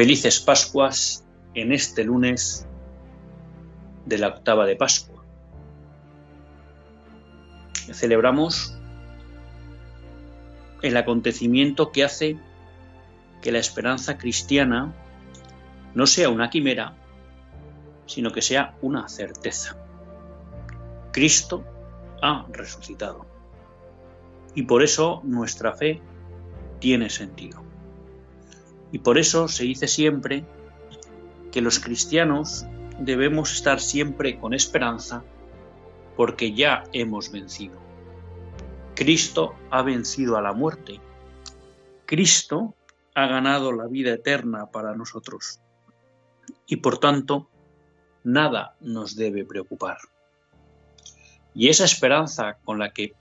Felices Pascuas en este lunes de la octava de Pascua. Celebramos el acontecimiento que hace que la esperanza cristiana no sea una quimera, sino que sea una certeza. Cristo ha resucitado. Y por eso nuestra fe tiene sentido. Y por eso se dice siempre que los cristianos debemos estar siempre con esperanza porque ya hemos vencido. Cristo ha vencido a la muerte. Cristo ha ganado la vida eterna para nosotros. Y por tanto, nada nos debe preocupar. Y esa esperanza con la que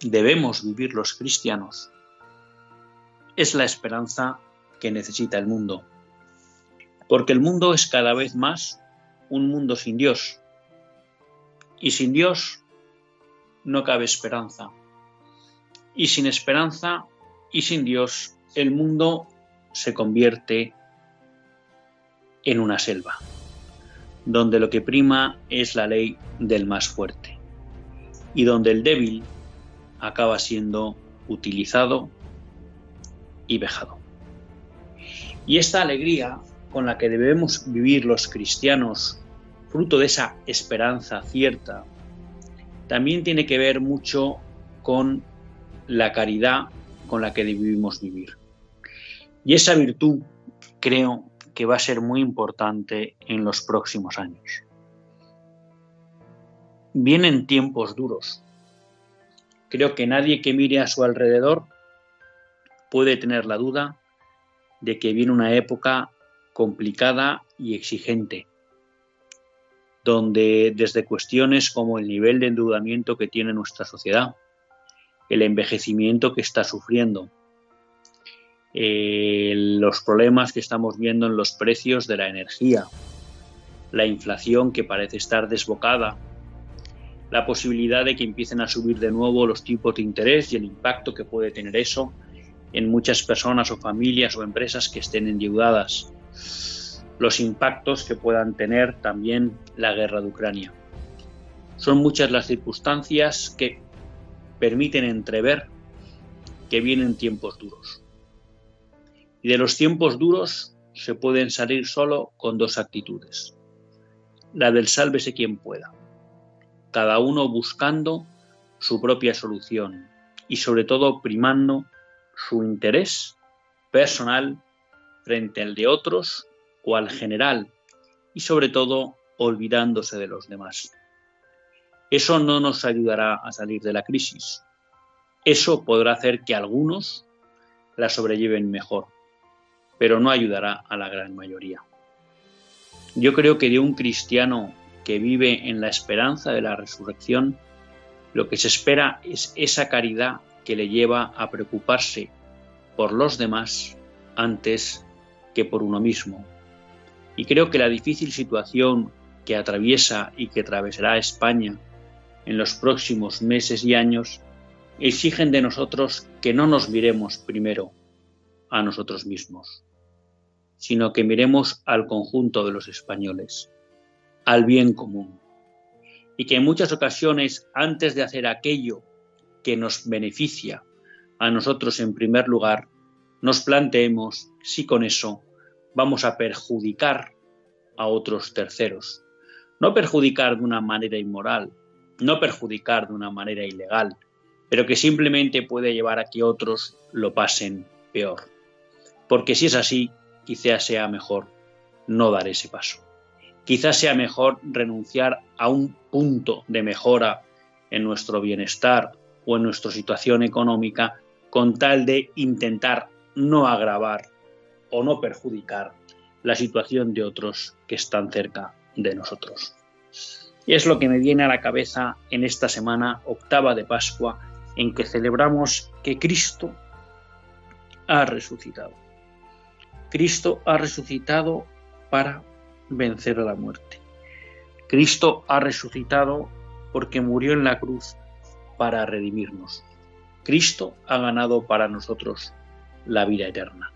debemos vivir los cristianos es la esperanza que necesita el mundo. Porque el mundo es cada vez más un mundo sin Dios. Y sin Dios no cabe esperanza. Y sin esperanza y sin Dios el mundo se convierte en una selva, donde lo que prima es la ley del más fuerte y donde el débil acaba siendo utilizado y vejado. Y esta alegría con la que debemos vivir los cristianos, fruto de esa esperanza cierta, también tiene que ver mucho con la caridad con la que debemos vivir. Y esa virtud creo que va a ser muy importante en los próximos años. Vienen tiempos duros. Creo que nadie que mire a su alrededor puede tener la duda de que viene una época complicada y exigente, donde desde cuestiones como el nivel de endeudamiento que tiene nuestra sociedad, el envejecimiento que está sufriendo, eh, los problemas que estamos viendo en los precios de la energía, la inflación que parece estar desbocada, la posibilidad de que empiecen a subir de nuevo los tipos de interés y el impacto que puede tener eso en muchas personas o familias o empresas que estén endeudadas, los impactos que puedan tener también la guerra de Ucrania. Son muchas las circunstancias que permiten entrever que vienen tiempos duros. Y de los tiempos duros se pueden salir solo con dos actitudes. La del sálvese quien pueda, cada uno buscando su propia solución y sobre todo primando su interés personal frente al de otros o al general y sobre todo olvidándose de los demás. Eso no nos ayudará a salir de la crisis. Eso podrá hacer que algunos la sobrelleven mejor, pero no ayudará a la gran mayoría. Yo creo que de un cristiano que vive en la esperanza de la resurrección, lo que se espera es esa caridad que le lleva a preocuparse por los demás antes que por uno mismo. Y creo que la difícil situación que atraviesa y que atravesará España en los próximos meses y años exigen de nosotros que no nos miremos primero a nosotros mismos, sino que miremos al conjunto de los españoles, al bien común. Y que en muchas ocasiones, antes de hacer aquello que nos beneficia a nosotros en primer lugar, nos planteemos si con eso vamos a perjudicar a otros terceros, No perjudicar de una manera inmoral, no perjudicar de una manera ilegal, pero que simplemente puede llevar a que otros lo pasen peor. Porque si es así, quizás sea mejor no dar ese paso. Quizás sea mejor renunciar a un punto de mejora en nuestro bienestar o en nuestra situación económica con tal de intentar no agravar o no perjudicar la situación de otros que están cerca de nosotros. Y es lo que me viene a la cabeza en esta semana octava de Pascua en que celebramos que Cristo ha resucitado. Cristo ha resucitado para vencer a la muerte. Cristo ha resucitado porque murió en la cruz para redimirnos. Cristo ha ganado para nosotros la vida eterna.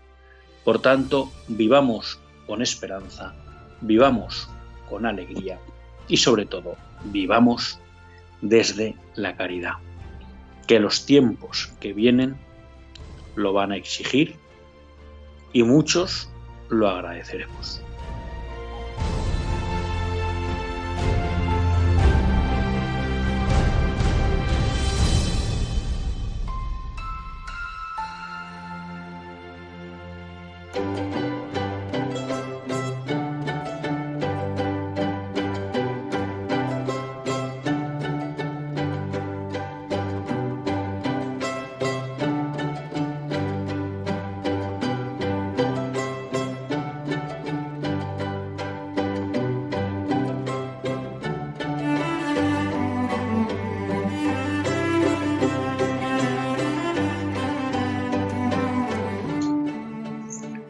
Por tanto, vivamos con esperanza, vivamos con alegría y sobre todo, vivamos desde la caridad. Que los tiempos que vienen lo van a exigir y muchos lo agradeceremos.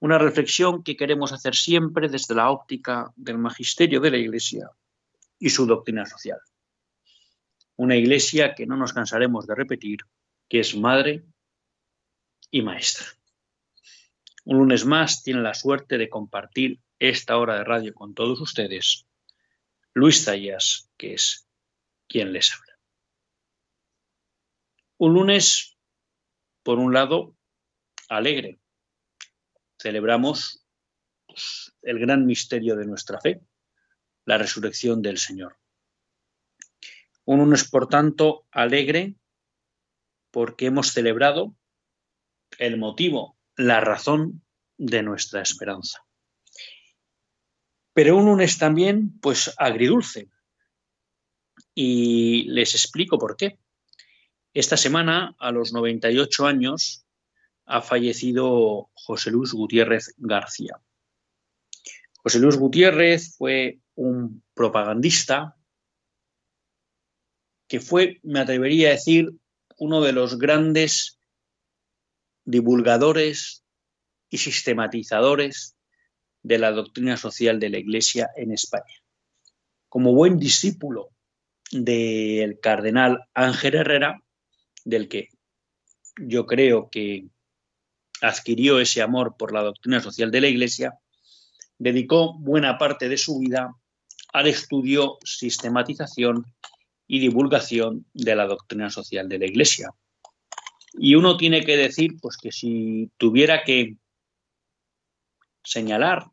una reflexión que queremos hacer siempre desde la óptica del magisterio de la Iglesia y su doctrina social. Una Iglesia que no nos cansaremos de repetir, que es madre y maestra. Un lunes más tiene la suerte de compartir esta hora de radio con todos ustedes, Luis Zayas, que es quien les habla. Un lunes, por un lado, alegre, celebramos pues, el gran misterio de nuestra fe, la resurrección del Señor. Un lunes, por tanto, alegre porque hemos celebrado el motivo, la razón de nuestra esperanza. Pero un lunes también, pues agridulce. Y les explico por qué. Esta semana, a los 98 años, ha fallecido José Luis Gutiérrez García. José Luis Gutiérrez fue un propagandista que fue, me atrevería a decir, uno de los grandes divulgadores y sistematizadores de la doctrina social de la Iglesia en España. Como buen discípulo del cardenal Ángel Herrera, del que yo creo que adquirió ese amor por la doctrina social de la Iglesia, dedicó buena parte de su vida al estudio, sistematización y divulgación de la doctrina social de la Iglesia. Y uno tiene que decir, pues que si tuviera que señalar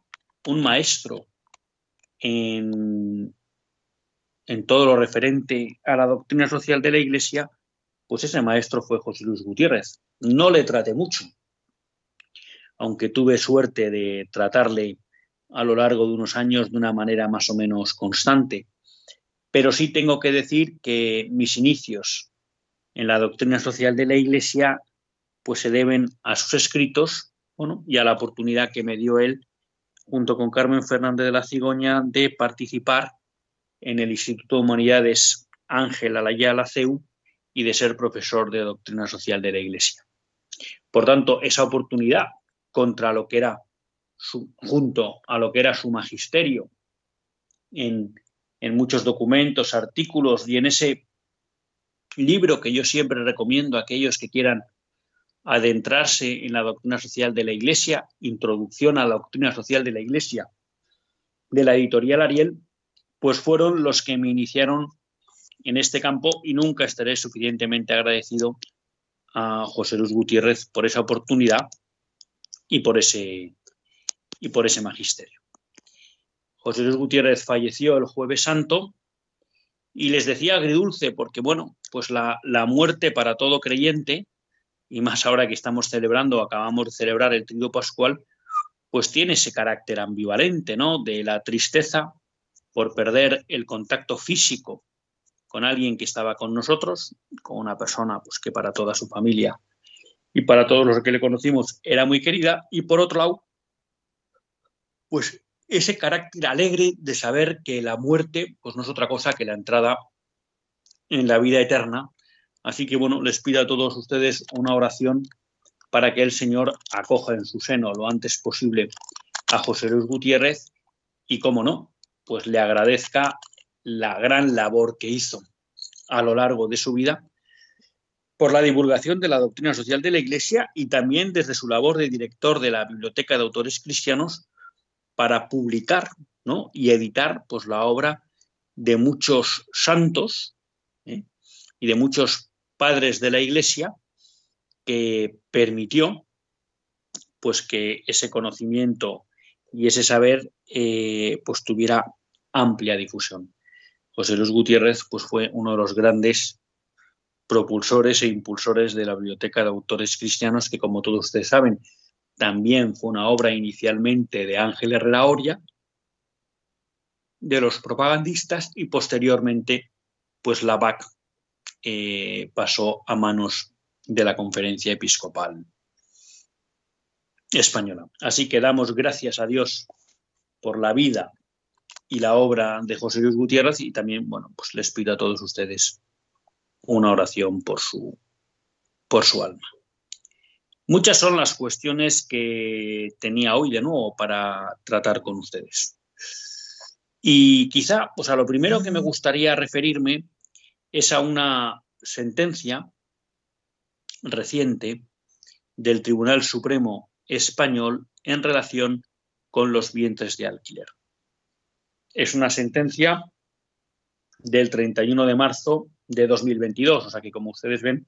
un maestro en, en todo lo referente a la doctrina social de la Iglesia, pues ese maestro fue José Luis Gutiérrez. No le trate mucho, aunque tuve suerte de tratarle a lo largo de unos años de una manera más o menos constante. Pero sí tengo que decir que mis inicios en la doctrina social de la Iglesia pues se deben a sus escritos y a la oportunidad que me dio él, junto con Carmen Fernández de la Cigoña, de participar en el Instituto de Humanidades Ángel Alayala CEU y de ser profesor de doctrina social de la Iglesia. Por tanto, esa oportunidad contra lo que era su, junto a lo que era su magisterio. En en muchos documentos, artículos y en ese libro que yo siempre recomiendo a aquellos que quieran adentrarse en la doctrina social de la Iglesia, Introducción a la doctrina social de la Iglesia, de la editorial Ariel, pues fueron los que me iniciaron en este campo y nunca estaré suficientemente agradecido a José Luis Gutiérrez por esa oportunidad y por ese, y por ese magisterio. José Luis Gutiérrez falleció el jueves santo y les decía agridulce porque, bueno, pues la, la muerte para todo creyente, y más ahora que estamos celebrando, acabamos de celebrar el Trío Pascual, pues tiene ese carácter ambivalente, ¿no? De la tristeza por perder el contacto físico con alguien que estaba con nosotros, con una persona pues, que para toda su familia y para todos los que le conocimos era muy querida, y por otro lado, pues ese carácter alegre de saber que la muerte pues no es otra cosa que la entrada en la vida eterna. Así que bueno, les pido a todos ustedes una oración para que el Señor acoja en su seno lo antes posible a José Luis Gutiérrez y, como no, pues le agradezca la gran labor que hizo a lo largo de su vida por la divulgación de la doctrina social de la Iglesia y también desde su labor de director de la Biblioteca de Autores Cristianos para publicar ¿no? y editar pues, la obra de muchos santos ¿eh? y de muchos padres de la Iglesia que permitió pues que ese conocimiento y ese saber eh, pues tuviera amplia difusión. José Luis Gutiérrez pues, fue uno de los grandes propulsores e impulsores de la Biblioteca de Autores Cristianos, que como todos ustedes saben, también fue una obra inicialmente de Ángel Herrera Oria, de los propagandistas, y posteriormente, pues la BAC eh, pasó a manos de la Conferencia Episcopal Española. Así que damos gracias a Dios por la vida y la obra de José Luis Gutiérrez y también, bueno, pues les pido a todos ustedes una oración por su, por su alma. Muchas son las cuestiones que tenía hoy de nuevo para tratar con ustedes. Y quizá, pues a lo primero que me gustaría referirme es a una sentencia reciente del Tribunal Supremo Español en relación con los vientres de alquiler. Es una sentencia del 31 de marzo de 2022, o sea que como ustedes ven,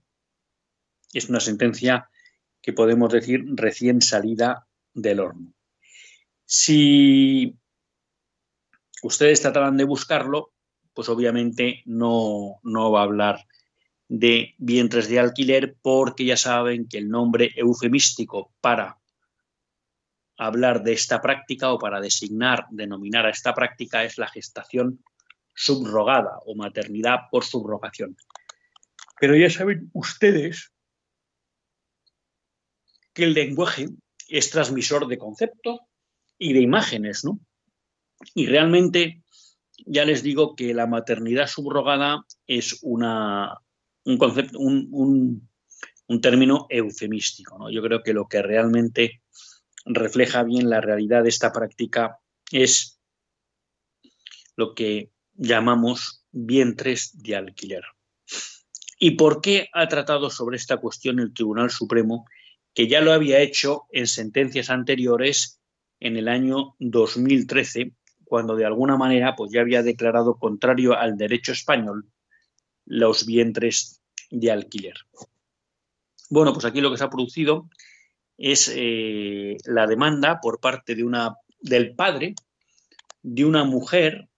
es una sentencia que podemos decir recién salida del horno. Si ustedes trataran de buscarlo, pues obviamente no, no va a hablar de vientres de alquiler porque ya saben que el nombre eufemístico para hablar de esta práctica o para designar, denominar a esta práctica es la gestación subrogada o maternidad por subrogación. Pero ya saben ustedes que el lenguaje es transmisor de conceptos y de imágenes, ¿no? Y realmente ya les digo que la maternidad subrogada es una, un concepto, un, un término eufemístico, ¿no? Yo creo que lo que realmente refleja bien la realidad de esta práctica es lo que llamamos vientres de alquiler. ¿Y por qué ha tratado sobre esta cuestión el Tribunal Supremo, que ya lo había hecho en sentencias anteriores en el año 2013, cuando de alguna manera pues, ya había declarado contrario al derecho español los vientres de alquiler? Bueno, pues aquí lo que se ha producido es eh, la demanda por parte de una, del padre de una mujer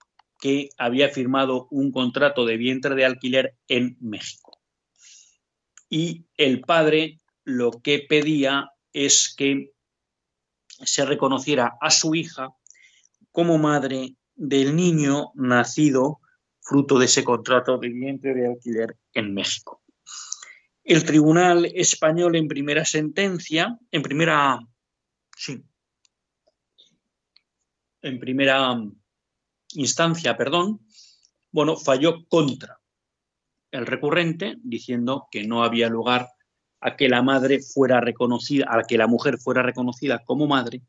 que había firmado un contrato de vientre de alquiler en México. Y el padre lo que pedía es que se reconociera a su hija como madre del niño nacido fruto de ese contrato de vientre de alquiler en México. El Tribunal Español en primera sentencia, en primera, sí, en primera instancia, perdón, bueno, falló contra el recurrente diciendo que no había lugar a que la madre fuera reconocida, a que la mujer fuera reconocida como madre,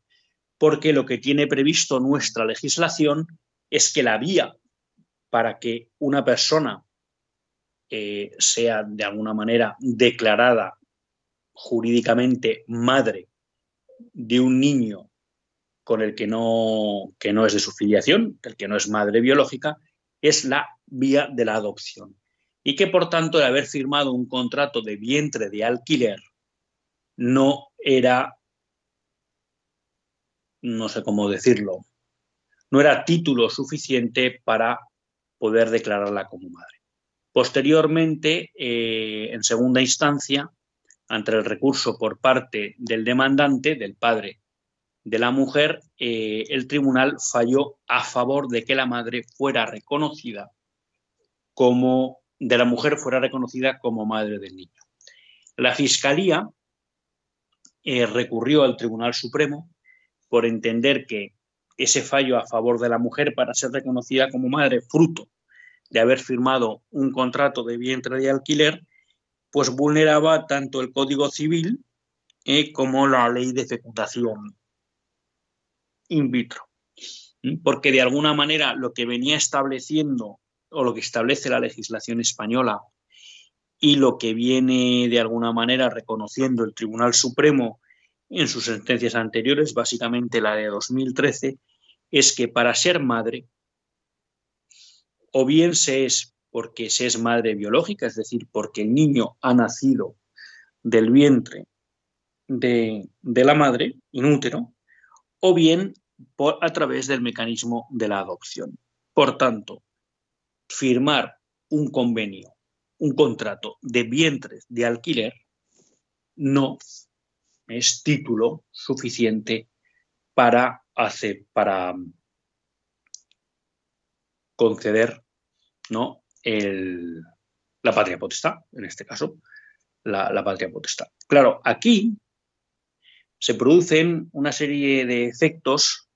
porque lo que tiene previsto nuestra legislación es que la vía para que una persona eh, sea de alguna manera declarada jurídicamente madre de un niño con el que no, que no es de su filiación, el que no es madre biológica, es la vía de la adopción. Y que por tanto el haber firmado un contrato de vientre de alquiler no era, no sé cómo decirlo, no era título suficiente para poder declararla como madre. Posteriormente, eh, en segunda instancia, ante el recurso por parte del demandante, del padre de la mujer, eh, el tribunal falló a favor de que la madre fuera reconocida como, de la mujer fuera reconocida como madre del niño. La Fiscalía eh, recurrió al Tribunal Supremo por entender que ese fallo a favor de la mujer para ser reconocida como madre, fruto de haber firmado un contrato de vientre de alquiler, pues vulneraba tanto el Código Civil eh, como la ley de fecundación in vitro. Porque de alguna manera lo que venía estableciendo o lo que establece la legislación española y lo que viene de alguna manera reconociendo el Tribunal Supremo en sus sentencias anteriores, básicamente la de 2013, es que para ser madre, o bien se es porque se es madre biológica, es decir, porque el niño ha nacido del vientre de, la madre, inútero, o bien por, a través del mecanismo de la adopción. Por tanto, firmar un convenio, un contrato de vientres de alquiler no es título suficiente para hacer, para conceder ¿no? La patria potestad, en este caso, la, la patria potestad. Claro, aquí se producen una serie de efectos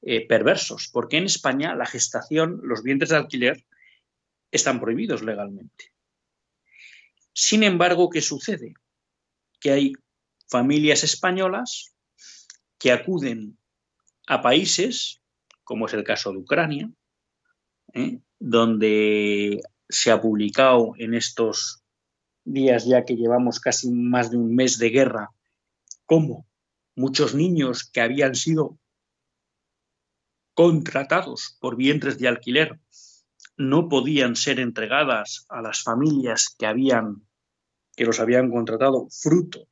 eh, perversos, porque en España la gestación, los vientres de alquiler, están prohibidos legalmente. Sin embargo, ¿qué sucede? Que hay familias españolas que acuden a países, como es el caso de Ucrania, ¿eh? donde se ha publicado en estos días ya que llevamos casi más de un mes de guerra, cómo muchos niños que habían sido contratados por vientres de alquiler no podían ser entregadas a las familias que habían que los habían contratado fruto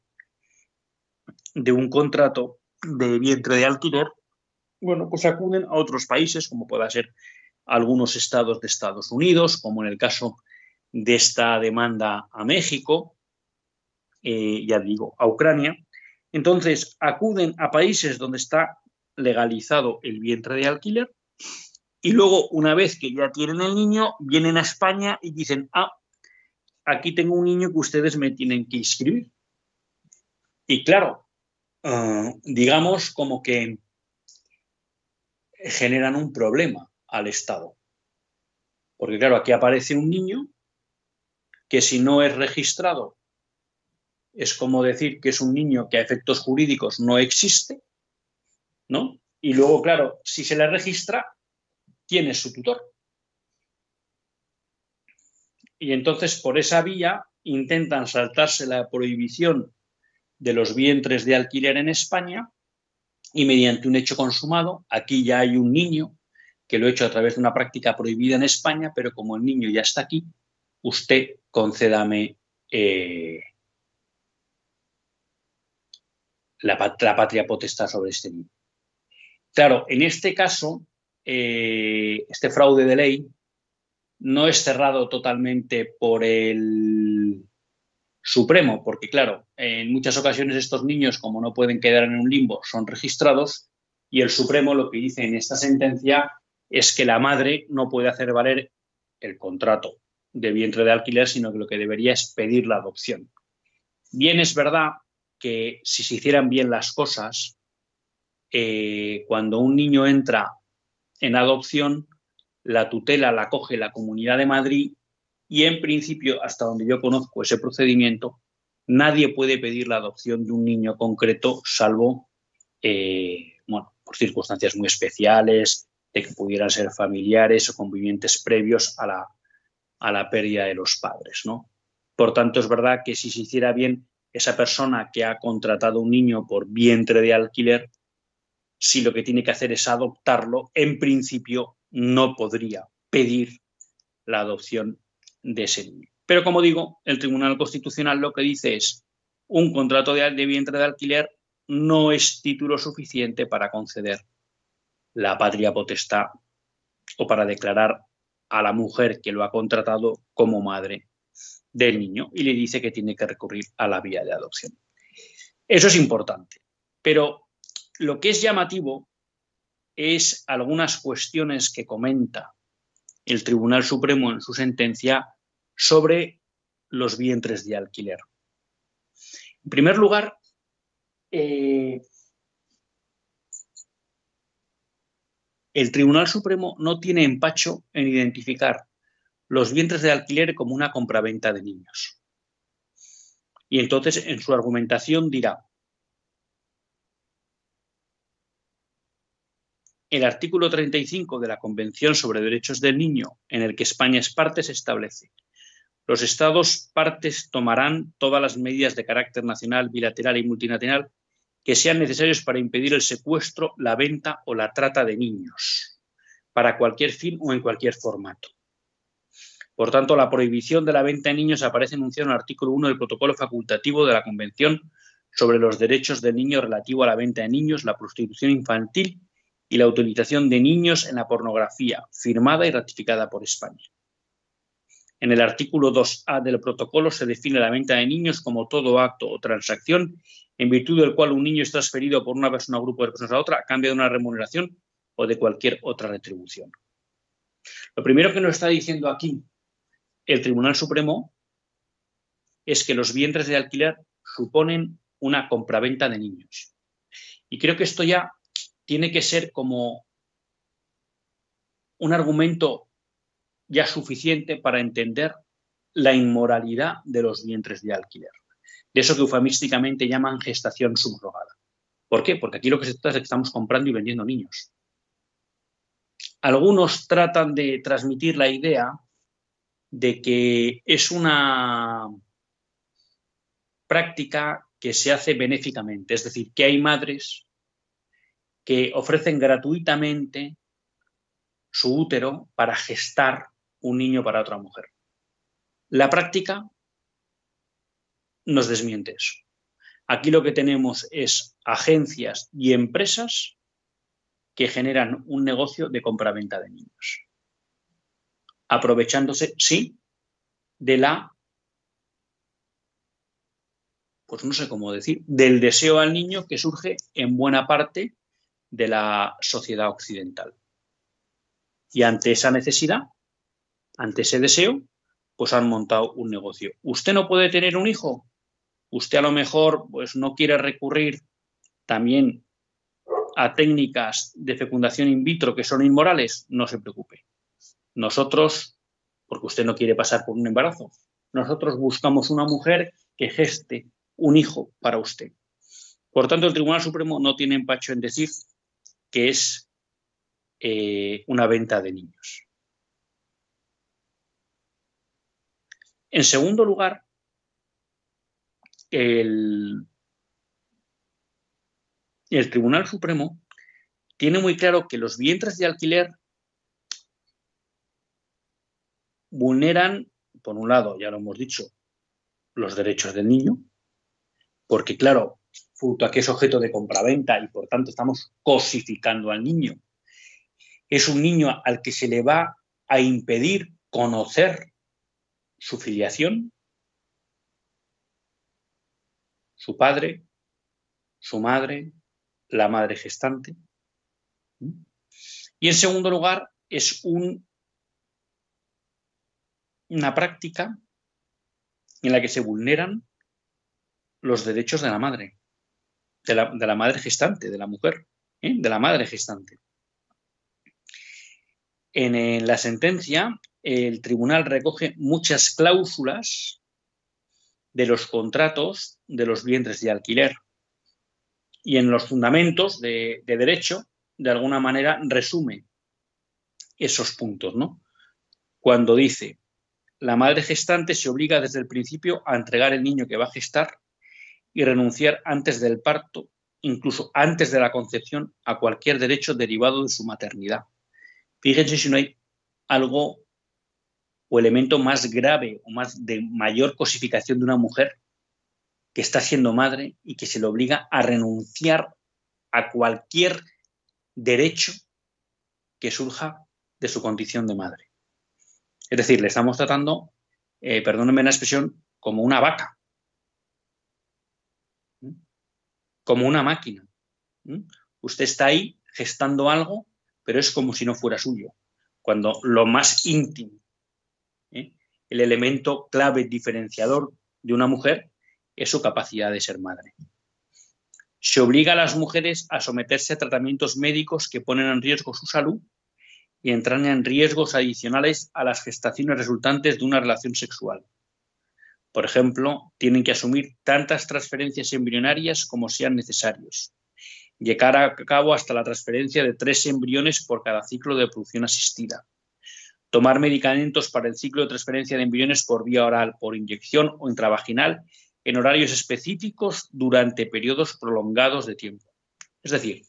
de un contrato de vientre de alquiler, bueno, pues acuden a otros países, como pueda ser algunos estados de Estados Unidos, como en el caso de esta demanda a México, eh, ya digo, a Ucrania. Entonces, acuden a países donde está legalizado el vientre de alquiler y luego, una vez que ya tienen el niño, vienen a España y dicen, ah, aquí tengo un niño que ustedes me tienen que inscribir. Y claro, uh, digamos como que generan un problema al Estado. Porque claro, aquí aparece un niño que si no es registrado, es como decir que es un niño que a efectos jurídicos no existe, ¿no? Y luego, claro, si se le registra, ¿quién es su tutor? Y entonces, por esa vía, intentan saltarse la prohibición de los vientres de alquiler en España y mediante un hecho consumado, aquí ya hay un niño que lo he hecho a través de una práctica prohibida en España, pero como el niño ya está aquí, usted concédame eh, la, patria potestad sobre este niño. Claro, en este caso, eh, este fraude de ley no es cerrado totalmente por el Supremo, porque claro, en muchas ocasiones estos niños, como no pueden quedar en un limbo, son registrados y el Supremo lo que dice en esta sentencia es que la madre no puede hacer valer el contrato de vientre de alquiler, sino que lo que debería es pedir la adopción. Bien es verdad que si se hicieran bien las cosas, eh, cuando un niño entra en adopción, la tutela la coge la Comunidad de Madrid y en principio, hasta donde yo conozco ese procedimiento, nadie puede pedir la adopción de un niño concreto, salvo, eh, por circunstancias muy especiales, de que pudieran ser familiares o convivientes previos a la, a la pérdida de los padres. ¿no? Por tanto, es verdad que si se hiciera bien, esa persona que ha contratado un niño por vientre de alquiler, si lo que tiene que hacer es adoptarlo, en principio no podría pedir la adopción de ese niño. Pero como digo, el Tribunal Constitucional lo que dice es un contrato de, de vientre de alquiler no es título suficiente para conceder la patria potestad o para declarar a la mujer que lo ha contratado como madre del niño y le dice que tiene que recurrir a la vía de adopción. Eso es importante. Pero lo que es llamativo es algunas cuestiones que comenta el Tribunal Supremo en su sentencia sobre los vientres de alquiler. En primer lugar, eh, el Tribunal Supremo no tiene empacho en identificar los vientres de alquiler como una compraventa de niños. Y entonces en su argumentación dirá, el artículo 35 de la Convención sobre Derechos del Niño, en el que España es parte, se establece. Los Estados partes tomarán todas las medidas de carácter nacional, bilateral y multinacional que sean necesarios para impedir el secuestro, la venta o la trata de niños, para cualquier fin o en cualquier formato. Por tanto, la prohibición de la venta de niños aparece enunciada en el artículo 1 del protocolo facultativo de la Convención sobre los derechos del niño relativo a la venta de niños, la prostitución infantil y la utilización de niños en la pornografía, firmada y ratificada por España. En el artículo 2A del protocolo se define la venta de niños como todo acto o transacción en virtud del cual un niño es transferido por una persona o grupo de personas a otra a cambio de una remuneración o de cualquier otra retribución. Lo primero que nos está diciendo aquí el Tribunal Supremo es que los vientres de alquiler suponen una compraventa de niños. Y creo que esto ya tiene que ser como un argumento ya suficiente para entender la inmoralidad de los vientres de alquiler de eso que eufemísticamente llaman gestación subrogada. ¿Por qué? Porque aquí lo que se trata es que estamos comprando y vendiendo niños. Algunos tratan de transmitir la idea de que es una práctica que se hace benéficamente, es decir, que hay madres que ofrecen gratuitamente su útero para gestar un niño para otra mujer. La práctica nos desmiente eso. Aquí lo que tenemos es agencias y empresas que generan un negocio de compraventa de niños, aprovechándose, sí, de la, pues no sé cómo decir, del deseo al niño que surge en buena parte de la sociedad occidental. Y ante esa necesidad, ante ese deseo, pues han montado un negocio. ¿Usted no puede tener un hijo? usted a lo mejor pues, no quiere recurrir también a técnicas de fecundación in vitro que son inmorales, no se preocupe. Nosotros, porque usted no quiere pasar por un embarazo, nosotros buscamos una mujer que geste un hijo para usted. Por tanto, el Tribunal Supremo no tiene empacho en decir que es eh, una venta de niños. En segundo lugar, el, el Tribunal Supremo tiene muy claro que los vientres de alquiler vulneran, por un lado, ya lo hemos dicho, los derechos del niño, porque claro, fruto a que es objeto de compraventa y por tanto estamos cosificando al niño. Es un niño al que se le va a impedir conocer su filiación, su padre, su madre, la madre gestante. Y en segundo lugar, es un, una práctica en la que se vulneran los derechos de la madre, de la, madre gestante, de la mujer, ¿eh? de la madre gestante. en, la sentencia, el tribunal recoge muchas cláusulas de los contratos de los vientres de alquiler. Y en los fundamentos de, derecho, de alguna manera, resume esos puntos, ¿no? Cuando dice, la madre gestante se obliga desde el principio a entregar el niño que va a gestar y renunciar antes del parto, incluso antes de la concepción, a cualquier derecho derivado de su maternidad. Fíjense si no hay algo o elemento más grave o más de mayor cosificación de una mujer que está siendo madre y que se le obliga a renunciar a cualquier derecho que surja de su condición de madre. Es decir, le estamos tratando, eh, perdónenme la expresión, como una vaca, como una máquina. Usted está ahí gestando algo, pero es como si no fuera suyo, cuando lo más íntimo, ¿eh? el elemento clave diferenciador de una mujer es su capacidad de ser madre. Se obliga a las mujeres a someterse a tratamientos médicos que ponen en riesgo su salud y entrañan riesgos adicionales a las gestaciones resultantes de una relación sexual. Por ejemplo, tienen que asumir tantas transferencias embrionarias como sean necesarios, llegar a cabo hasta la transferencia de tres embriones por cada ciclo de producción asistida, tomar medicamentos para el ciclo de transferencia de embriones por vía oral, por inyección o intravaginal en horarios específicos durante periodos prolongados de tiempo. Es decir,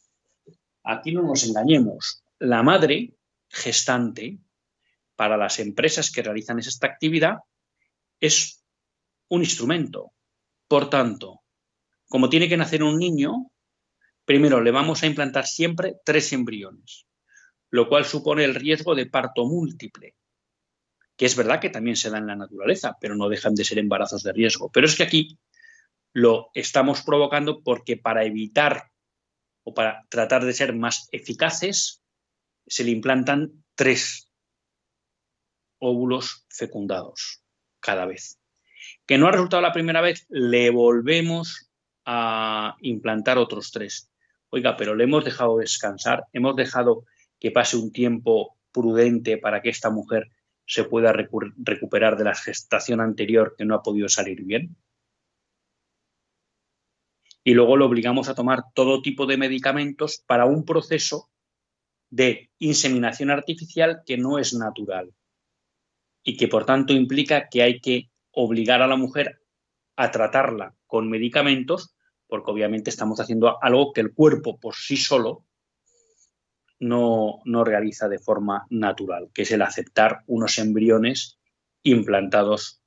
aquí no nos engañemos, la madre gestante para las empresas que realizan esta actividad es un instrumento. Por tanto, como tiene que nacer un niño, primero le vamos a implantar siempre tres embriones, lo cual supone el riesgo de parto múltiple, que es verdad que también se da en la naturaleza, pero no dejan de ser embarazos de riesgo. Pero es que aquí lo estamos provocando porque para evitar o para tratar de ser más eficaces, se le implantan tres óvulos fecundados cada vez. Que no ha resultado la primera vez, le volvemos a implantar otros tres. Oiga, pero le hemos dejado descansar, hemos dejado que pase un tiempo prudente para que esta mujer se pueda recuperar de la gestación anterior que no ha podido salir bien. Y luego lo obligamos a tomar todo tipo de medicamentos para un proceso de inseminación artificial que no es natural y que por tanto implica que hay que obligar a la mujer a tratarla con medicamentos porque obviamente estamos haciendo algo que el cuerpo por sí solo no, no realiza de forma natural, que es el aceptar unos embriones implantados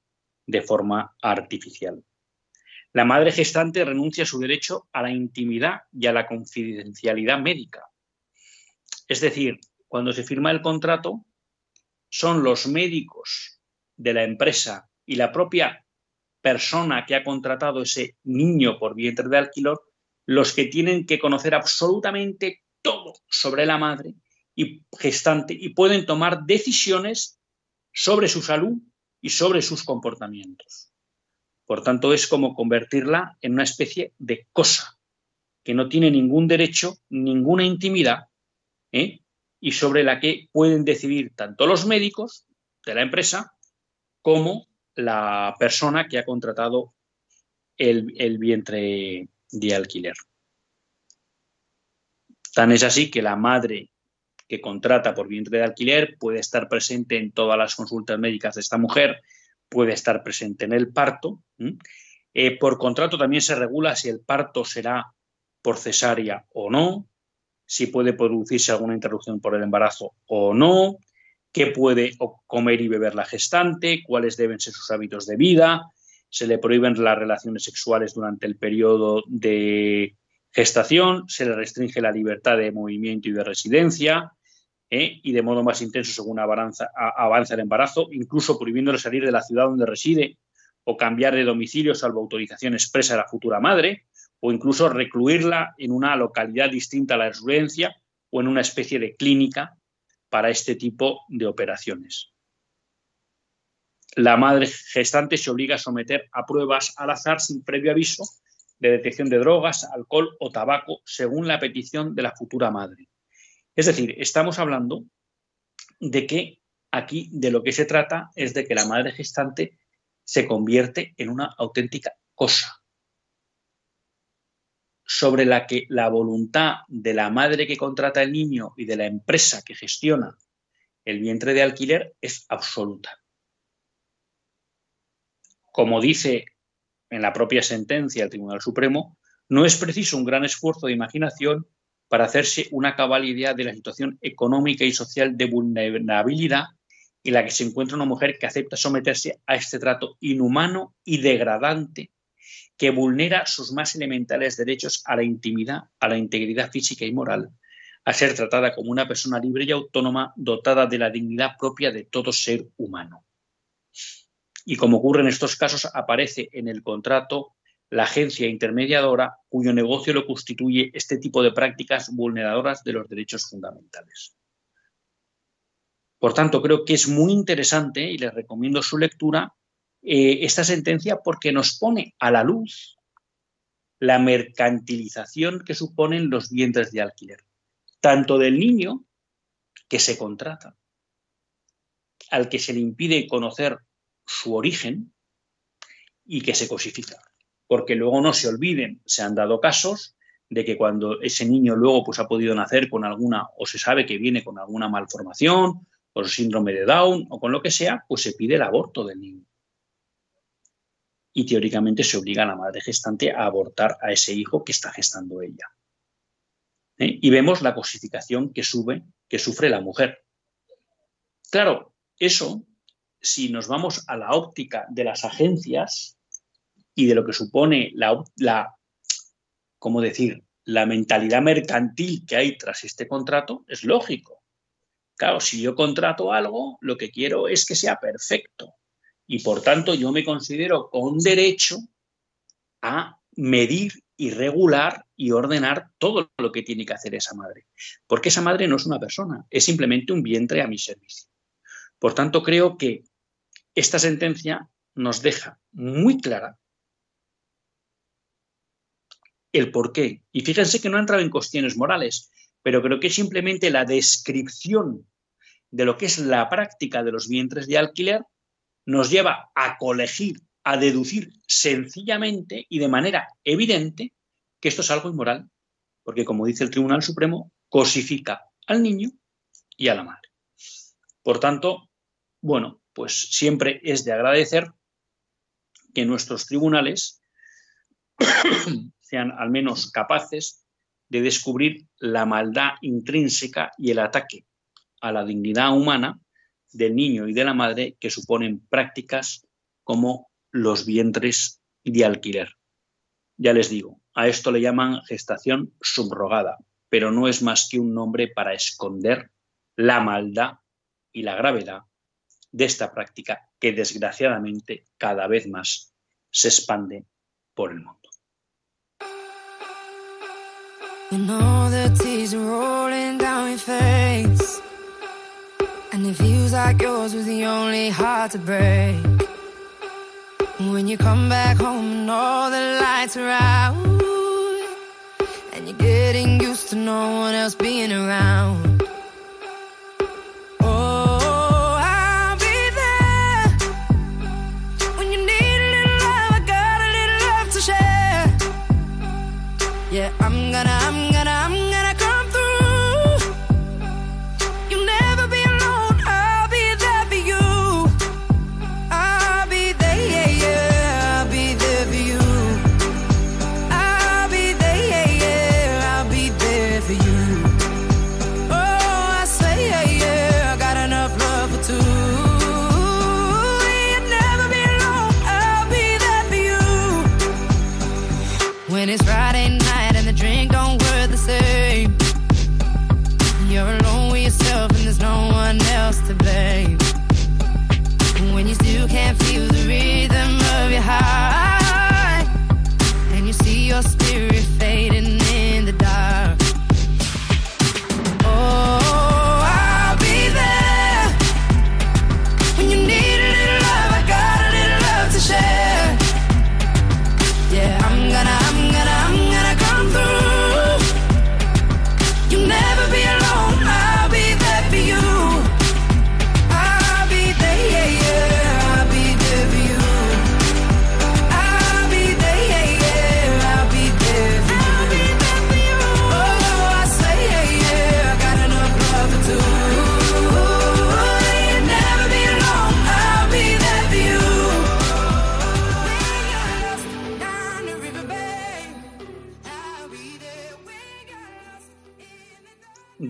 de forma artificial. La madre gestante renuncia a su derecho a la intimidad y a la confidencialidad médica. Es decir, cuando se firma el contrato, son los médicos de la empresa y la propia persona que ha contratado ese niño por vientre de alquiler los que tienen que conocer absolutamente todo sobre la madre y gestante y pueden tomar decisiones sobre su salud y sobre sus comportamientos. Por tanto, es como convertirla en una especie de cosa que no tiene ningún derecho, ninguna intimidad ¿eh? y sobre la que pueden decidir tanto los médicos de la empresa como la persona que ha contratado el, vientre de alquiler. Tan es así que la madre que contrata por vientre de alquiler puede estar presente en todas las consultas médicas de esta mujer, puede estar presente en el parto. Eh, por contrato también se regula si el parto será por cesárea o no, si puede producirse alguna interrupción por el embarazo o no, qué puede comer y beber la gestante, cuáles deben ser sus hábitos de vida, se le prohíben las relaciones sexuales durante el periodo de gestación, se le restringe la libertad de movimiento y de residencia, ¿eh? y de modo más intenso según avanza, avanza el embarazo, incluso prohibiéndole salir de la ciudad donde reside o cambiar de domicilio salvo autorización expresa de la futura madre, o incluso recluirla en una localidad distinta a la residencia o en una especie de clínica para este tipo de operaciones. La madre gestante se obliga a someter a pruebas al azar sin previo aviso de detección de drogas, alcohol o tabaco según la petición de la futura madre. Es decir, estamos hablando de que aquí de lo que se trata es de que la madre gestante se convierte en una auténtica cosa, sobre la que la voluntad de la madre que contrata el niño y de la empresa que gestiona el vientre de alquiler es absoluta. Como dice en la propia sentencia el Tribunal Supremo, no es preciso un gran esfuerzo de imaginación para hacerse una cabal idea de la situación económica y social de vulnerabilidad en la que se encuentra una mujer que acepta someterse a este trato inhumano y degradante que vulnera sus más elementales derechos a la intimidad, a la integridad física y moral, a ser tratada como una persona libre y autónoma dotada de la dignidad propia de todo ser humano. Y como ocurre en estos casos, aparece en el contrato la agencia intermediadora cuyo negocio lo constituye este tipo de prácticas vulneradoras de los derechos fundamentales. Por tanto, creo que es muy interesante y les recomiendo su lectura eh, esta sentencia porque nos pone a la luz la mercantilización que suponen los vientres de alquiler, tanto del niño que se contrata, al que se le impide conocer su origen y que se cosifica. Porque luego no se olviden, se han dado casos de que cuando ese niño luego pues, ha podido nacer con alguna, o se sabe que viene con alguna malformación, por síndrome de Down o con lo que sea, pues se pide el aborto del niño. Y teóricamente se obliga a la madre gestante a abortar a ese hijo que está gestando ella. ¿Eh? Y vemos la cosificación que, sube, que sufre la mujer. Claro, eso, si nos vamos a la óptica de las agencias y de lo que supone la, la ¿cómo decir?, la mentalidad mercantil que hay tras este contrato, es lógico. Claro, si yo contrato algo, lo que quiero es que sea perfecto. Y por tanto, yo me considero con derecho a medir y regular y ordenar todo lo que tiene que hacer esa madre. Porque esa madre no es una persona, es simplemente un vientre a mi servicio. Por tanto, creo que esta sentencia nos deja muy clara el por qué. Y fíjense que no ha entrado en cuestiones morales, pero creo que simplemente la descripción de lo que es la práctica de los vientres de alquiler nos lleva a colegir, a deducir sencillamente y de manera evidente que esto es algo inmoral, porque como dice el Tribunal Supremo, cosifica al niño y a la madre. Por tanto, bueno, pues siempre es de agradecer que nuestros tribunales sean al menos capaces de descubrir la maldad intrínseca y el ataque a la dignidad humana del niño y de la madre que suponen prácticas como los vientres de alquiler. Ya les digo, a esto le llaman gestación subrogada, pero no es más que un nombre para esconder la maldad y la gravedad de esta práctica que desgraciadamente cada vez más se expande por el mundo. And it feels like yours was the only heart to break. When you come back home and all the lights are out. And you're getting used to no one else being around. Friday night and the drink don't work the same. You're alone with yourself and there's no one else to blame. When you still can't feel the rhythm of your heart, and you see your spirit fading.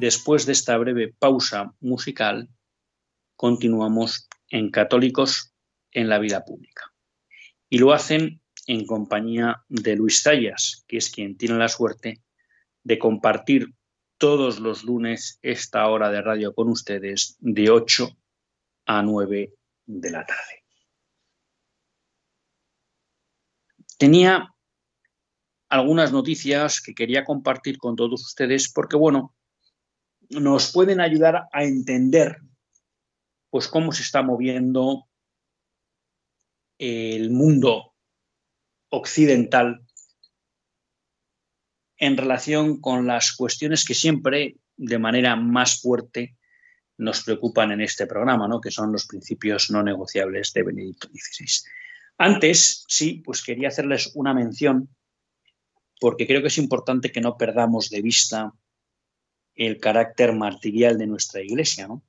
Después de esta breve pausa musical, continuamos en Católicos en la Vida Pública. Y lo hacen en compañía de Luis Zayas, que es quien tiene la suerte de compartir todos los lunes esta hora de radio con ustedes de 8 a 9 de la tarde. Tenía algunas noticias que quería compartir con todos ustedes porque, bueno, nos pueden ayudar a entender pues cómo se está moviendo el mundo occidental en relación con las cuestiones que siempre de manera más fuerte nos preocupan en este programa, ¿no? que son los principios no negociables de Benedicto XVI. Antes, sí, pues quería hacerles una mención, porque creo que es importante que no perdamos de vista el carácter martirial de nuestra Iglesia. ¿no?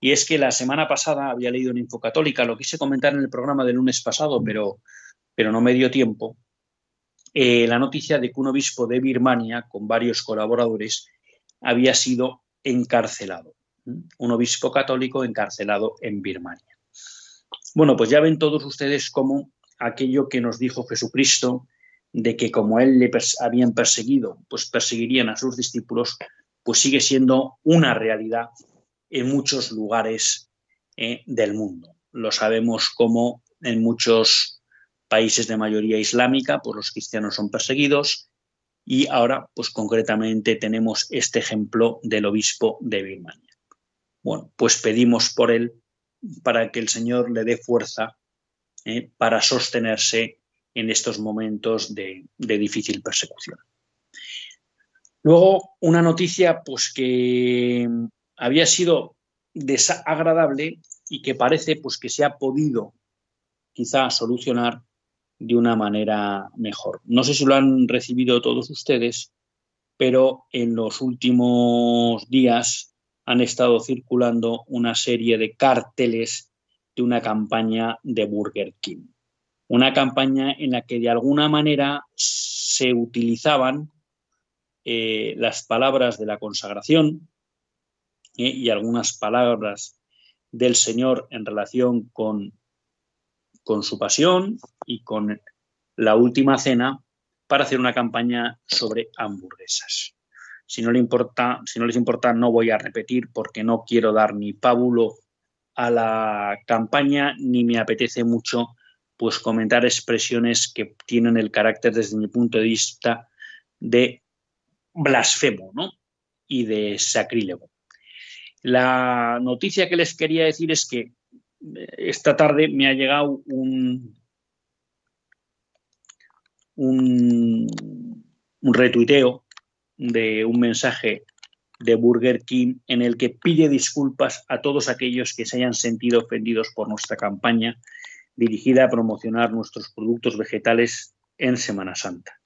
Y es que la semana pasada había leído en Infocatólica, lo quise comentar en el programa del lunes pasado, pero, pero no me dio tiempo, eh, la noticia de que un obispo de Birmania, con varios colaboradores, había sido encarcelado. Un obispo católico encarcelado en Birmania. Bueno, pues ya ven todos ustedes cómo aquello que nos dijo Jesucristo, de que como él le habían perseguido, pues perseguirían a sus discípulos, pues sigue siendo una realidad en muchos lugares eh, del mundo. Lo sabemos como en muchos países de mayoría islámica, pues los cristianos son perseguidos y ahora, pues concretamente tenemos este ejemplo del obispo de Birmania. Bueno, pues pedimos por él para que el Señor le dé fuerza eh, para sostenerse en estos momentos de, de, difícil persecución. Luego, una noticia pues que había sido desagradable y que parece pues que se ha podido quizá solucionar de una manera mejor. No sé si lo han recibido todos ustedes, pero en los últimos días han estado circulando una serie de carteles de una campaña de Burger King. Una campaña en la que de alguna manera se utilizaban eh, las palabras de la consagración, y algunas palabras del Señor en relación con, con su pasión y con la última cena para hacer una campaña sobre hamburguesas. Si no, importa, si no les importa, no voy a repetir porque no quiero dar ni pábulo a la campaña ni me apetece mucho pues comentar expresiones que tienen el carácter desde mi punto de vista de blasfemo ¿no? y de sacrílego. La noticia que les quería decir es que eh, esta tarde me ha llegado un, un, retuiteo de un mensaje de Burger King en el que pide disculpas a todos aquellos que se hayan sentido ofendidos por nuestra campaña dirigida a promocionar nuestros productos vegetales en Semana Santa.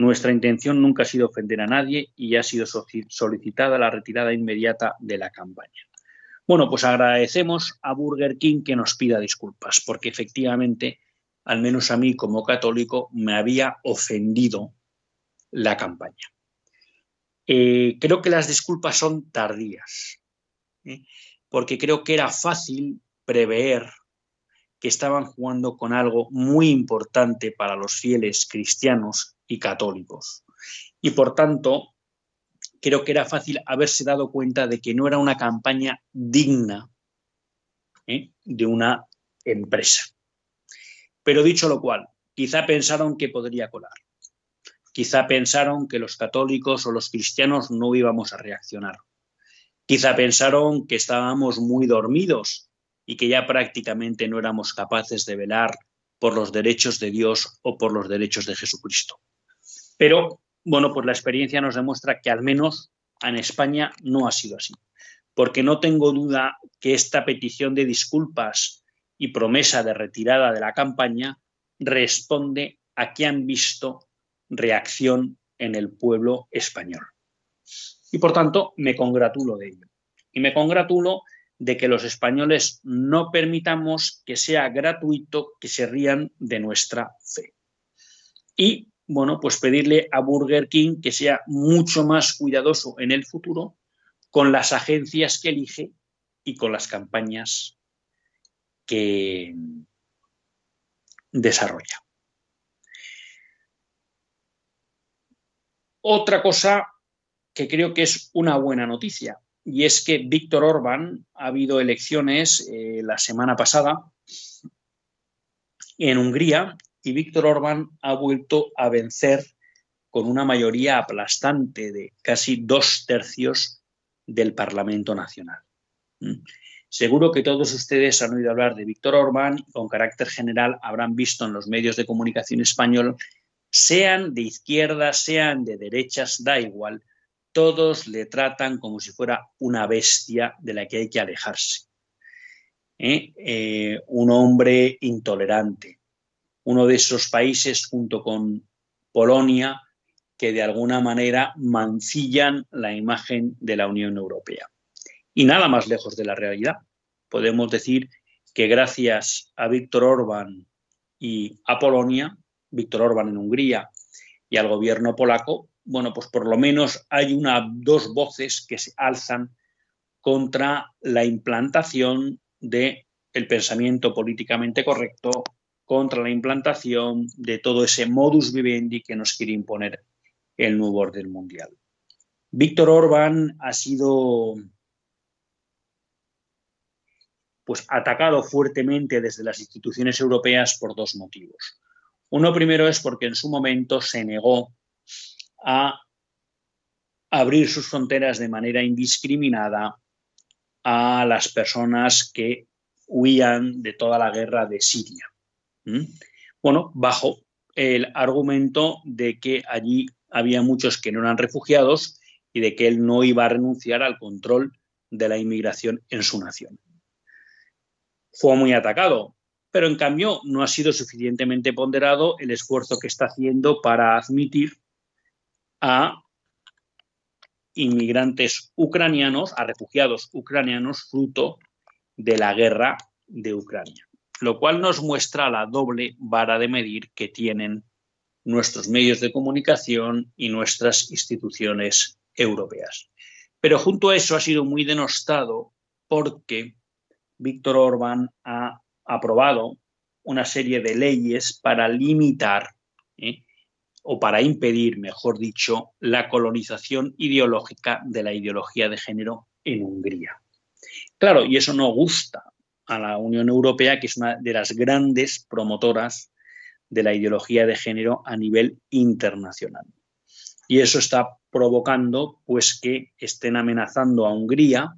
Nuestra intención nunca ha sido ofender a nadie y ha sido solicitada la retirada inmediata de la campaña. Bueno, pues agradecemos a Burger King que nos pida disculpas, porque efectivamente, al menos a mí como católico, me había ofendido la campaña. Eh, creo que las disculpas son tardías, ¿eh? porque creo que era fácil prever que estaban jugando con algo muy importante para los fieles cristianos y católicos. Y por tanto, creo que era fácil haberse dado cuenta de que no era una campaña digna ¿eh? de una empresa. Pero dicho lo cual, quizá pensaron que podría colar. Quizá pensaron que los católicos o los cristianos no íbamos a reaccionar. Quizá pensaron que estábamos muy dormidos y que ya prácticamente no éramos capaces de velar por los derechos de Dios o por los derechos de Jesucristo. Pero, bueno, pues la experiencia nos demuestra que al menos en España no ha sido así. Porque no tengo duda que esta petición de disculpas y promesa de retirada de la campaña responde a que han visto reacción en el pueblo español. Y por tanto, me congratulo de ello. Y me congratulo de que los españoles no permitamos que sea gratuito que se rían de nuestra fe. Y bueno, pues pedirle a Burger King que sea mucho más cuidadoso en el futuro con las agencias que elige y con las campañas que desarrolla. Otra cosa que creo que es una buena noticia, y es que Víctor Orbán ha habido elecciones eh, la semana pasada en Hungría y Víctor Orbán ha vuelto a vencer con una mayoría aplastante de casi dos tercios del Parlamento Nacional. ¿Mm? Seguro que todos ustedes han oído hablar de Víctor Orbán y con carácter general habrán visto en los medios de comunicación español, sean de izquierda, sean de derechas, da igual, todos le tratan como si fuera una bestia de la que hay que alejarse. ¿Eh? Eh, un hombre intolerante, uno de esos países junto con Polonia que de alguna manera mancillan la imagen de la Unión Europea. Y nada más lejos de la realidad. Podemos decir que gracias a Víctor Orbán y a Polonia, Víctor Orbán en Hungría y al gobierno polaco, bueno, pues por lo menos hay una, dos voces que se alzan contra la implantación del el pensamiento políticamente correcto, contra la implantación de todo ese modus vivendi que nos quiere imponer el nuevo orden mundial. Víctor Orbán ha sido pues atacado fuertemente desde las instituciones europeas por dos motivos. Uno primero es porque en su momento se negó a abrir sus fronteras de manera indiscriminada a las personas que huían de toda la guerra de Siria. Bueno, bajo el argumento de que allí había muchos que no eran refugiados y de que él no iba a renunciar al control de la inmigración en su nación. Fue muy atacado, pero en cambio no ha sido suficientemente ponderado el esfuerzo que está haciendo para admitir a inmigrantes ucranianos, a refugiados ucranianos fruto de la guerra de Ucrania, lo cual nos muestra la doble vara de medir que tienen nuestros medios de comunicación y nuestras instituciones europeas. Pero junto a eso ha sido muy denostado porque Víctor Orbán ha aprobado una serie de leyes para limitar ¿eh? o para impedir, mejor dicho, la colonización ideológica de la ideología de género en Hungría. Claro, y eso no gusta a la Unión Europea, que es una de las grandes promotoras de la ideología de género a nivel internacional. Y eso está provocando pues, que estén amenazando a Hungría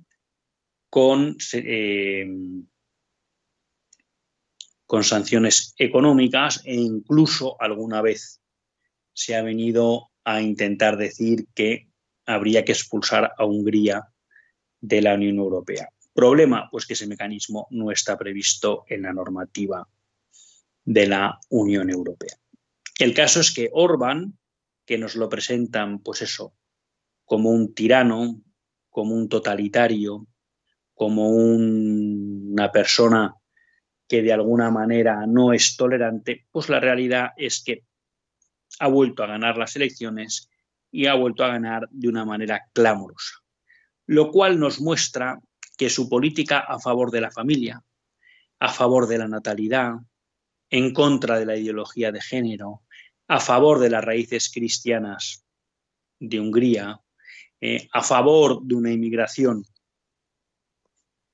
con, eh, con sanciones económicas e incluso alguna vez se ha venido a intentar decir que habría que expulsar a Hungría de la Unión Europea. Problema, pues que ese mecanismo no está previsto en la normativa de la Unión Europea. El caso es que Orbán, que nos lo presentan, pues eso, como un tirano, como un totalitario, como una persona que de alguna manera no es tolerante, pues la realidad es que ha vuelto a ganar las elecciones y ha vuelto a ganar de una manera clamorosa, lo cual nos muestra que su política a favor de la familia, a favor de la natalidad, en contra de la ideología de género, a favor de las raíces cristianas de Hungría, eh, a favor de una inmigración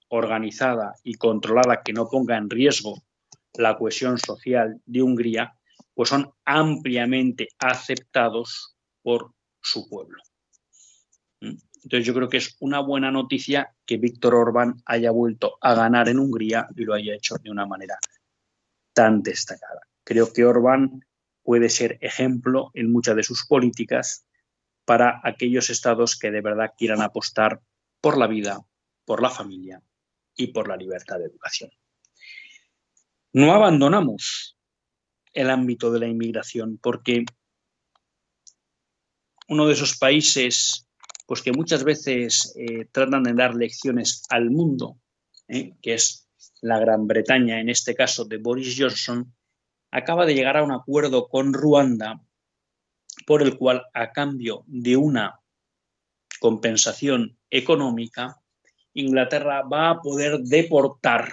organizada y controlada que no ponga en riesgo la cohesión social de Hungría, pues son ampliamente aceptados por su pueblo. Entonces yo creo que es una buena noticia que Víctor Orbán haya vuelto a ganar en Hungría y lo haya hecho de una manera tan destacada. Creo que Orbán puede ser ejemplo en muchas de sus políticas para aquellos estados que de verdad quieran apostar por la vida, por la familia y por la libertad de educación. No abandonamos el ámbito de la inmigración porque uno de esos países pues que muchas veces eh, tratan de dar lecciones al mundo, eh, que es la Gran Bretaña, en este caso de Boris Johnson, acaba de llegar a un acuerdo con Ruanda por el cual, a cambio de una compensación económica, Inglaterra va a poder deportar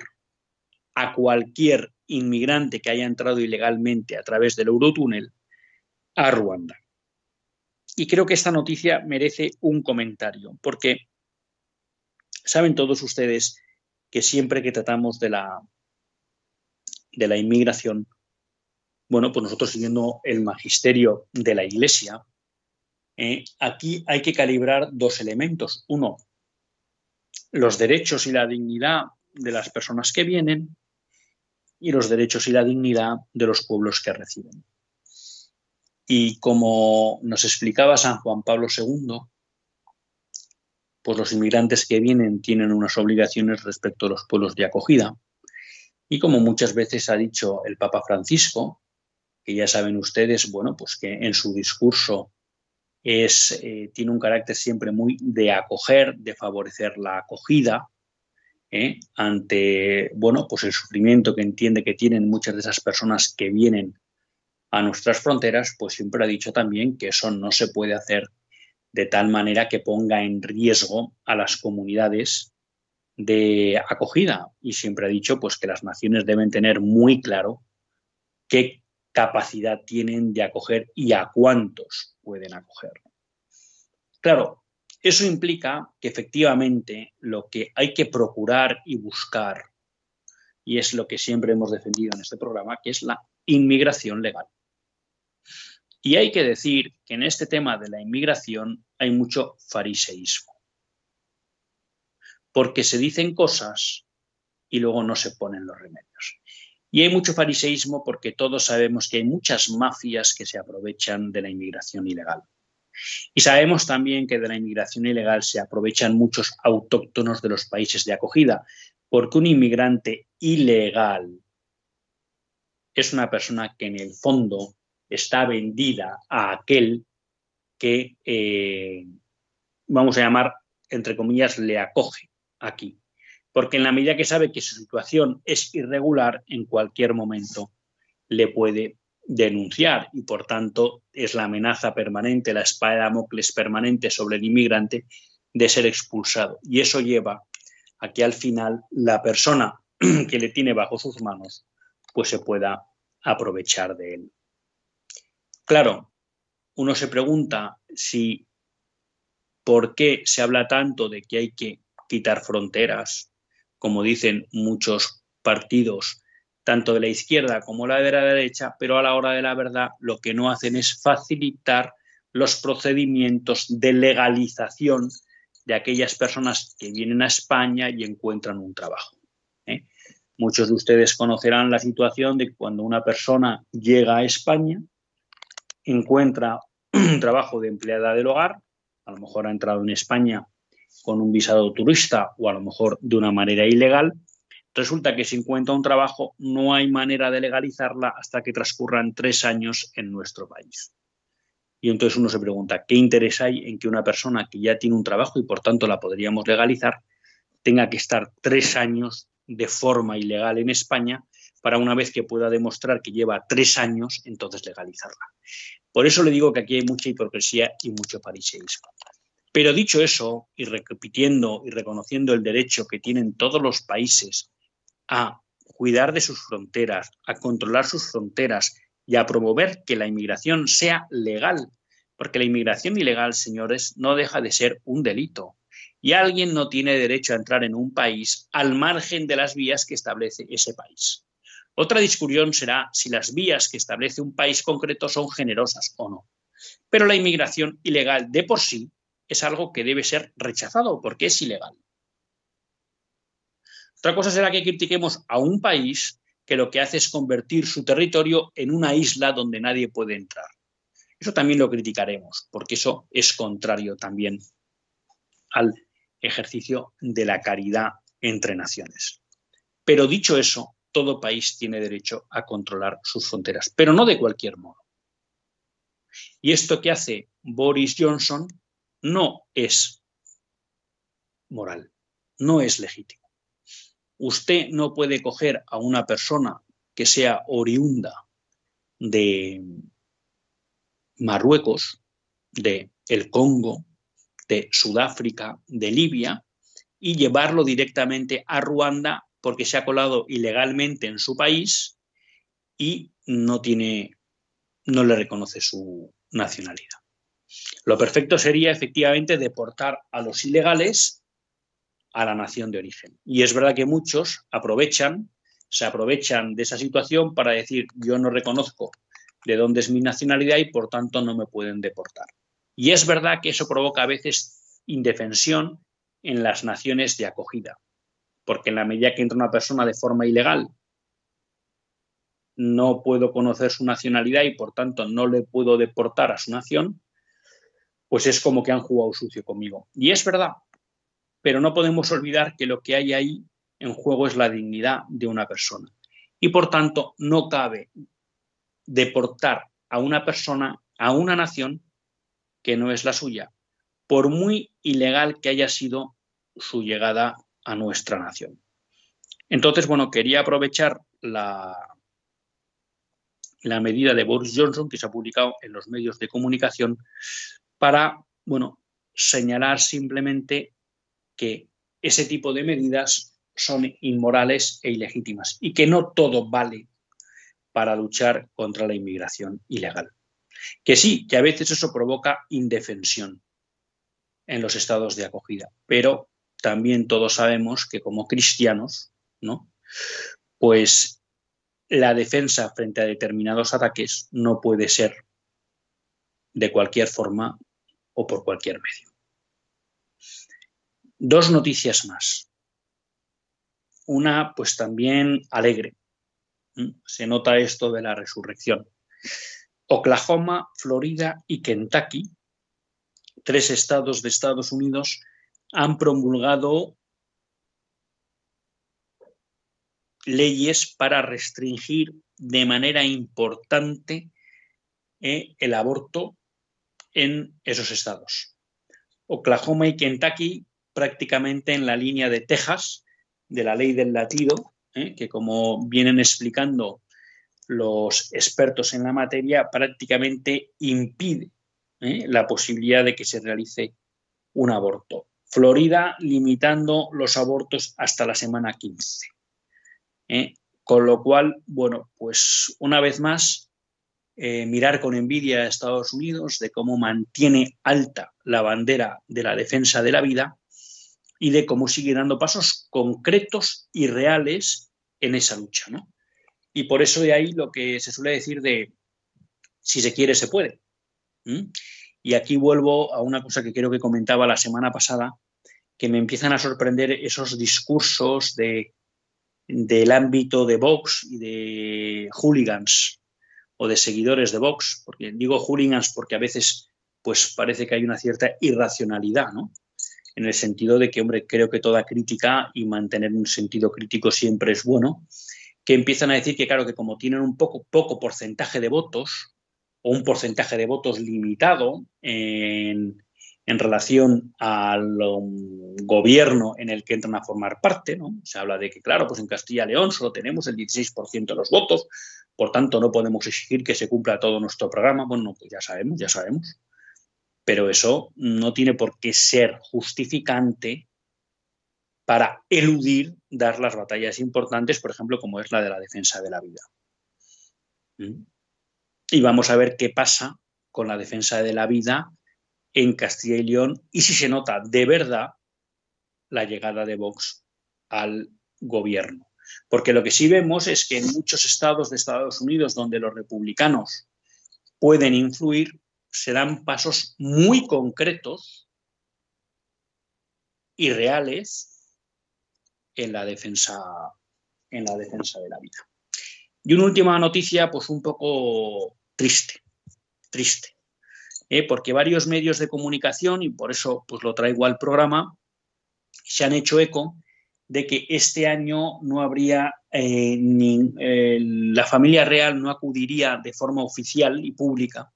a cualquier inmigrante que haya entrado ilegalmente a través del Eurotúnel a Ruanda. Y creo que esta noticia merece un comentario, porque saben todos ustedes que siempre que tratamos de la, de la inmigración, bueno, pues nosotros siguiendo el magisterio de la Iglesia, eh, aquí hay que calibrar dos elementos. Uno, los derechos y la dignidad de las personas que vienen y los derechos y la dignidad de los pueblos que reciben. Y como nos explicaba San Juan Pablo II, pues los inmigrantes que vienen tienen unas obligaciones respecto a los pueblos de acogida. Y como muchas veces ha dicho el Papa Francisco, que ya saben ustedes, bueno, pues que en su discurso es, eh, tiene un carácter siempre muy de acoger, de favorecer la acogida ¿eh? ante, bueno, pues el sufrimiento que entiende que tienen muchas de esas personas que vienen a nuestras fronteras, pues siempre ha dicho también que eso no se puede hacer de tal manera que ponga en riesgo a las comunidades de acogida y siempre ha dicho pues que las naciones deben tener muy claro qué capacidad tienen de acoger y a cuántos pueden acoger. Claro, eso implica que efectivamente lo que hay que procurar y buscar, y es lo que siempre hemos defendido en este programa, que es la inmigración legal. Y hay que decir que en este tema de la inmigración hay mucho fariseísmo, porque se dicen cosas y luego no se ponen los remedios. Y hay mucho fariseísmo porque todos sabemos que hay muchas mafias que se aprovechan de la inmigración ilegal. Y sabemos también que de la inmigración ilegal se aprovechan muchos autóctonos de los países de acogida, porque un inmigrante ilegal es una persona que en el fondo está vendida a aquel que, eh, vamos a llamar, entre comillas, le acoge aquí porque en la medida que sabe que su situación es irregular, en cualquier momento le puede denunciar y por tanto es la amenaza permanente, la espada de Damocles permanente sobre el inmigrante de ser expulsado. Y eso lleva a que al final la persona que le tiene bajo sus manos pues se pueda aprovechar de él. Claro, uno se pregunta si por qué se habla tanto de que hay que quitar fronteras, como dicen muchos partidos, tanto de la izquierda como la de la derecha, pero a la hora de la verdad lo que no hacen es facilitar los procedimientos de legalización de aquellas personas que vienen a España y encuentran un trabajo. ¿eh? Muchos de ustedes conocerán la situación de cuando una persona llega a España, encuentra un trabajo de empleada del hogar, a lo mejor ha entrado en España con un visado turista o a lo mejor de una manera ilegal, resulta que si encuentra un trabajo no hay manera de legalizarla hasta que transcurran tres años en nuestro país. Y entonces uno se pregunta, ¿qué interés hay en que una persona que ya tiene un trabajo y por tanto la podríamos legalizar tenga que estar tres años de forma ilegal en España para una vez que pueda demostrar que lleva tres años, entonces legalizarla? Por eso le digo que aquí hay mucha hipocresía y mucho fariseísmo. Pero dicho eso, y repitiendo y reconociendo el derecho que tienen todos los países a cuidar de sus fronteras, a controlar sus fronteras y a promover que la inmigración sea legal, porque la inmigración ilegal, señores, no deja de ser un delito. Y alguien no tiene derecho a entrar en un país al margen de las vías que establece ese país. Otra discusión será si las vías que establece un país concreto son generosas o no. Pero la inmigración ilegal de por sí es algo que debe ser rechazado porque es ilegal. Otra cosa será que critiquemos a un país que lo que hace es convertir su territorio en una isla donde nadie puede entrar. Eso también lo criticaremos, porque eso es contrario también al ejercicio de la caridad entre naciones. Pero dicho eso, todo país tiene derecho a controlar sus fronteras, pero no de cualquier modo. Y esto que hace Boris Johnson no es moral, no es legítimo. Usted no puede coger a una persona que sea oriunda de Marruecos, de el Congo, de Sudáfrica, de Libia, y llevarlo directamente a Ruanda porque se ha colado ilegalmente en su país y no tiene, no le reconoce su nacionalidad. Lo perfecto sería efectivamente deportar a los ilegales a la nación de origen. Y es verdad que muchos aprovechan, se aprovechan de esa situación para decir yo no reconozco de dónde es mi nacionalidad y por tanto no me pueden deportar. Y es verdad que eso provoca a veces indefensión en las naciones de acogida, porque en la medida que entra una persona de forma ilegal, no puedo conocer su nacionalidad y por tanto no le puedo deportar a su nación, pues es como que han jugado sucio conmigo. Y es verdad, pero no podemos olvidar que lo que hay ahí en juego es la dignidad de una persona. Y por tanto no cabe deportar a una persona, a una nación que no es la suya, por muy ilegal que haya sido su llegada a nuestra nación. Entonces, bueno, quería aprovechar la, la medida de Boris Johnson que se ha publicado en los medios de comunicación para, bueno, señalar simplemente que ese tipo de medidas son inmorales e ilegítimas y que no todo vale para luchar contra la inmigración ilegal. Que sí, que a veces eso provoca indefensión en los estados de acogida, pero también todos sabemos que como cristianos, ¿no? Pues la defensa frente a determinados ataques no puede ser de cualquier forma o por cualquier medio. Dos noticias más. Una, pues también alegre. Se nota esto de la resurrección. Oklahoma, Florida y Kentucky, tres estados de Estados Unidos, han promulgado leyes para restringir de manera importante eh, el aborto en esos estados. Oklahoma y Kentucky prácticamente en la línea de Texas, de la ley del latido, eh, que como vienen explicando los expertos en la materia, prácticamente impide eh, la posibilidad de que se realice un aborto. Florida limitando los abortos hasta la semana 15. ¿eh? Con lo cual, bueno, pues una vez más, eh, mirar con envidia a Estados Unidos de cómo mantiene alta la bandera de la defensa de la vida y de cómo sigue dando pasos concretos y reales en esa lucha. ¿no? Y por eso de ahí lo que se suele decir de si se quiere, se puede. Y aquí vuelvo a una cosa que creo que comentaba la semana pasada, que me empiezan a sorprender esos discursos de del ámbito de Vox y de hooligans o de seguidores de Vox, porque digo hooligans porque a veces pues parece que hay una cierta irracionalidad, ¿no? En el sentido de que, hombre, creo que toda crítica y mantener un sentido crítico siempre es bueno, que empiezan a decir que, claro, que como tienen un poco, poco porcentaje de votos o un porcentaje de votos limitado en, en relación al gobierno en el que entran a formar parte. ¿no? Se habla de que, claro, pues en Castilla y León solo tenemos el 16% de los votos, por tanto no podemos exigir que se cumpla todo nuestro programa. Bueno, pues ya sabemos, ya sabemos. Pero eso no tiene por qué ser justificante para eludir dar las batallas importantes, por ejemplo, como es la de la defensa de la vida. ¿Mm? Y vamos a ver qué pasa con la defensa de la vida en Castilla y León y si se nota de verdad la llegada de Vox al gobierno. Porque lo que sí vemos es que en muchos estados de Estados Unidos donde los republicanos pueden influir, se dan pasos muy concretos y reales en la defensa, en la defensa de la vida. Y una última noticia, pues un poco triste, triste. ¿Eh? porque varios medios de comunicación, y por eso pues, lo traigo al programa, se han hecho eco de que este año no habría eh, eh, la familia real no acudiría de forma oficial y pública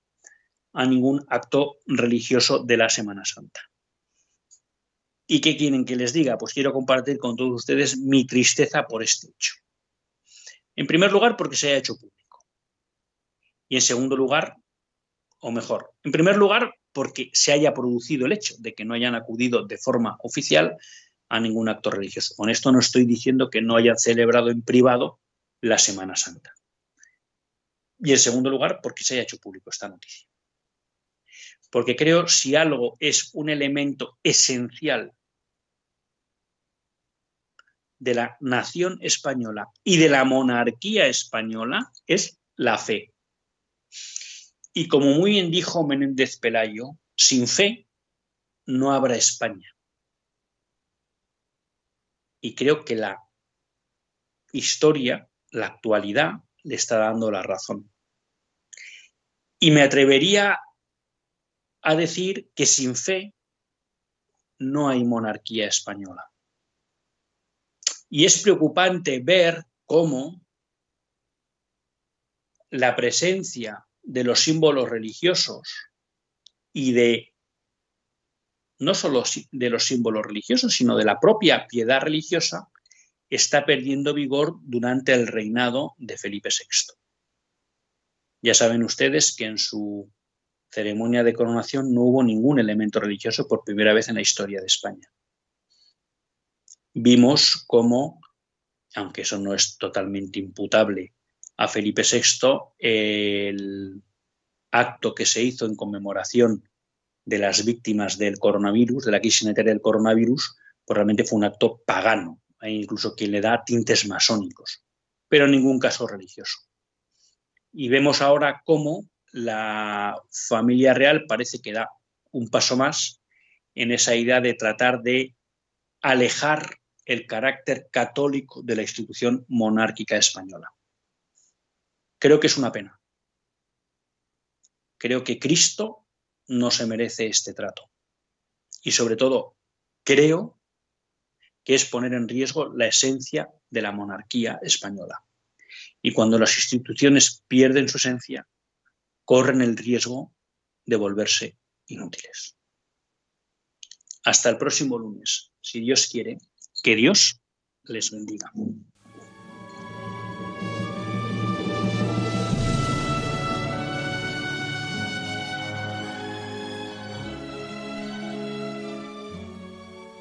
a ningún acto religioso de la Semana Santa. ¿Y qué quieren que les diga? Pues quiero compartir con todos ustedes mi tristeza por este hecho. En primer lugar, porque se ha hecho público. Y en segundo lugar, o mejor, en primer lugar, porque se haya producido el hecho de que no hayan acudido de forma oficial a ningún acto religioso. Con esto no estoy diciendo que no hayan celebrado en privado la Semana Santa. Y en segundo lugar, porque se haya hecho público esta noticia. Porque creo si algo es un elemento esencial de la nación española y de la monarquía española es la fe. Y como muy bien dijo Menéndez Pelayo, sin fe no habrá España. Y creo que la historia, la actualidad, le está dando la razón. Y me atrevería a decir que sin fe no hay monarquía española. Y es preocupante ver cómo la presencia de los símbolos religiosos y de no solo de los símbolos religiosos, sino de la propia piedad religiosa, está perdiendo vigor durante el reinado de Felipe VI. Ya saben ustedes que en su ceremonia de coronación no hubo ningún elemento religioso por primera vez en la historia de España. Vimos cómo, aunque eso no es totalmente imputable a Felipe VI, el acto que se hizo en conmemoración de las víctimas del coronavirus, de la crisis sanitaria del coronavirus, pues realmente fue un acto pagano, hay incluso quien le da tintes masónicos, pero en ningún caso religioso. Y vemos ahora cómo la familia real parece que da un paso más en esa idea de tratar de alejar el carácter católico de la institución monárquica española. Creo que es una pena. Creo que Cristo no se merece este trato. Y sobre todo, creo que es poner en riesgo la esencia de la monarquía española. Y cuando las instituciones pierden su esencia, corren el riesgo de volverse inútiles. Hasta el próximo lunes, si Dios quiere, que Dios les bendiga.